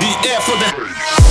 Be the air for the.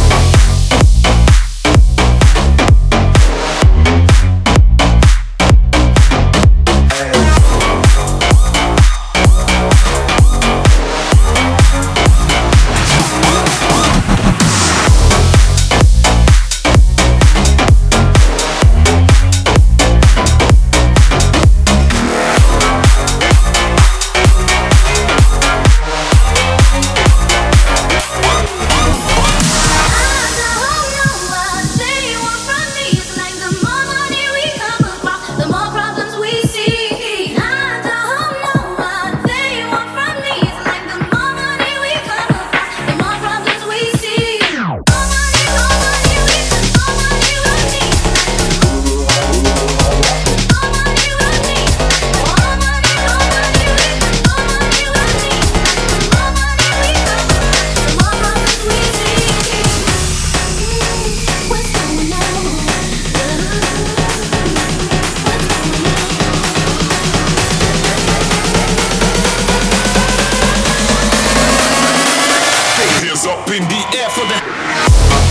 Baby.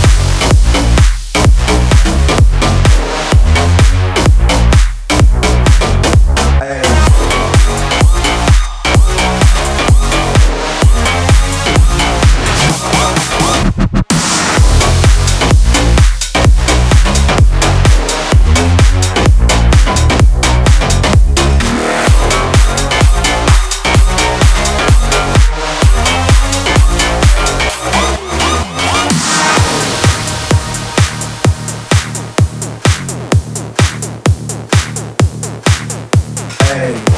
Hey.